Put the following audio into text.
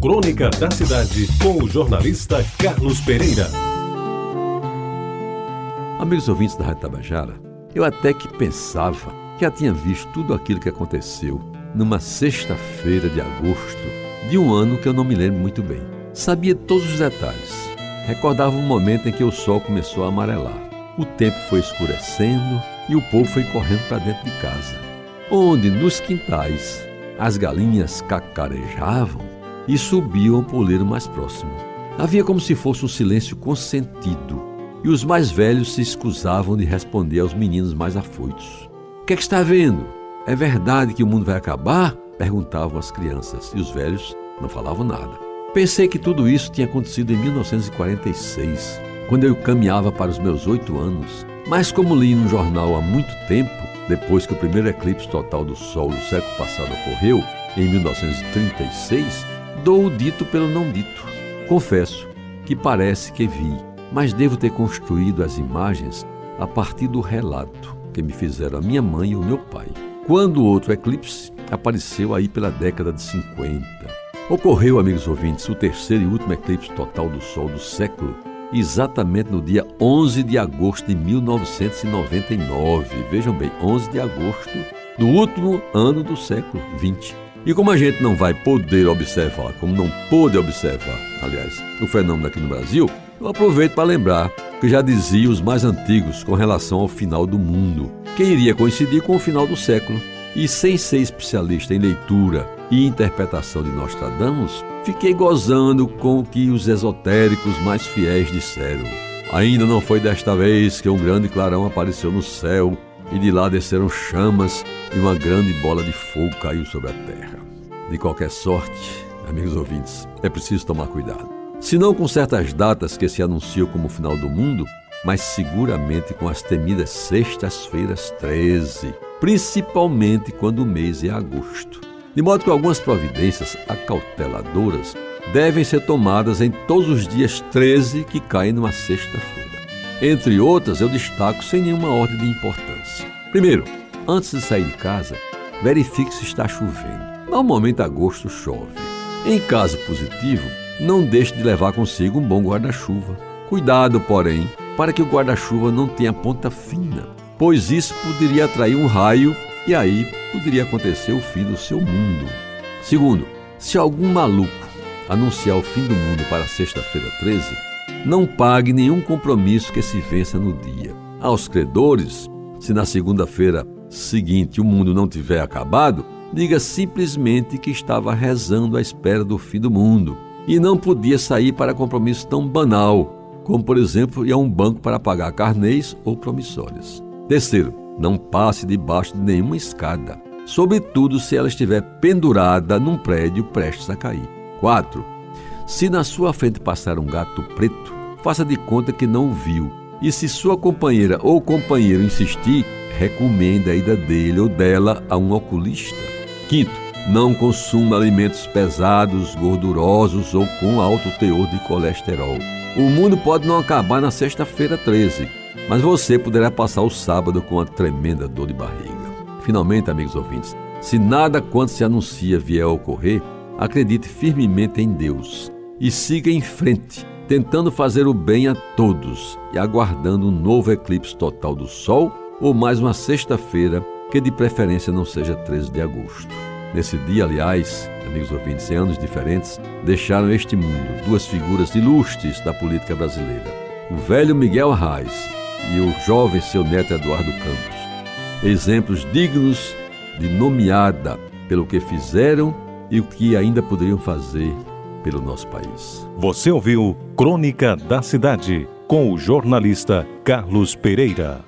Crônica da Cidade, com o jornalista Carlos Pereira. Amigos ouvintes da Rádio Tabajara, eu até que pensava que já tinha visto tudo aquilo que aconteceu numa sexta-feira de agosto de um ano que eu não me lembro muito bem. Sabia todos os detalhes. Recordava o momento em que o sol começou a amarelar. O tempo foi escurecendo e o povo foi correndo para dentro de casa, onde nos quintais as galinhas cacarejavam e subiam ao poleiro mais próximo. Havia como se fosse um silêncio consentido, e os mais velhos se escusavam de responder aos meninos mais afoitos. O que é que está vendo? É verdade que o mundo vai acabar? perguntavam as crianças, e os velhos não falavam nada. Pensei que tudo isso tinha acontecido em 1946, quando eu caminhava para os meus oito anos. Mas como li no jornal há muito tempo, depois que o primeiro eclipse total do Sol do século passado ocorreu, em 1936, dou o dito pelo não dito. Confesso que parece que vi, mas devo ter construído as imagens a partir do relato que me fizeram a minha mãe e o meu pai. Quando o outro eclipse apareceu aí pela década de 50. Ocorreu, amigos ouvintes, o terceiro e último eclipse total do Sol do século, exatamente no dia 11 de agosto de 1999. Vejam bem, 11 de agosto do último ano do século 20. E como a gente não vai poder observar, como não pôde observar, aliás, o fenômeno aqui no Brasil, eu aproveito para lembrar que já dizia os mais antigos com relação ao final do mundo, que iria coincidir com o final do século. E sem ser especialista em leitura e interpretação de Nostradamus, fiquei gozando com o que os esotéricos mais fiéis disseram. Ainda não foi desta vez que um grande clarão apareceu no céu e de lá desceram chamas e uma grande bola de fogo caiu sobre a terra. De qualquer sorte, amigos ouvintes, é preciso tomar cuidado. Se não com certas datas que se anunciam como o final do mundo, mas seguramente com as temidas sextas-feiras 13, principalmente quando o mês é agosto. De modo que algumas providências acauteladoras devem ser tomadas em todos os dias 13 que caem numa sexta-feira. Entre outras, eu destaco sem nenhuma ordem de importância. Primeiro, antes de sair de casa, verifique se está chovendo. Normalmente agosto chove. Em caso positivo, não deixe de levar consigo um bom guarda-chuva. Cuidado, porém, para que o guarda-chuva não tenha ponta fina, pois isso poderia atrair um raio e aí poderia acontecer o fim do seu mundo. Segundo, se algum maluco anunciar o fim do mundo para sexta-feira 13, não pague nenhum compromisso que se vença no dia. Aos credores, se na segunda-feira seguinte o mundo não tiver acabado, diga simplesmente que estava rezando à espera do fim do mundo e não podia sair para compromisso tão banal, como por exemplo ir a um banco para pagar carnês ou promissórias. Terceiro, não passe debaixo de nenhuma escada, sobretudo se ela estiver pendurada num prédio prestes a cair. 4. Se na sua frente passar um gato preto, faça de conta que não o viu. E se sua companheira ou companheiro insistir, recomenda a ida dele ou dela a um oculista. Quinto, não consuma alimentos pesados, gordurosos ou com alto teor de colesterol. O mundo pode não acabar na sexta-feira 13, mas você poderá passar o sábado com uma tremenda dor de barriga. Finalmente, amigos ouvintes, se nada quanto se anuncia vier a ocorrer, acredite firmemente em Deus e siga em frente, tentando fazer o bem a todos e aguardando um novo eclipse total do Sol ou mais uma sexta-feira que de preferência não seja 13 de agosto. Nesse dia, aliás, amigos ouvintes, em anos diferentes, deixaram este mundo duas figuras ilustres da política brasileira: o velho Miguel Arraes e o jovem seu neto Eduardo Campos. Exemplos dignos de nomeada pelo que fizeram e o que ainda poderiam fazer pelo nosso país. Você ouviu Crônica da Cidade com o jornalista Carlos Pereira.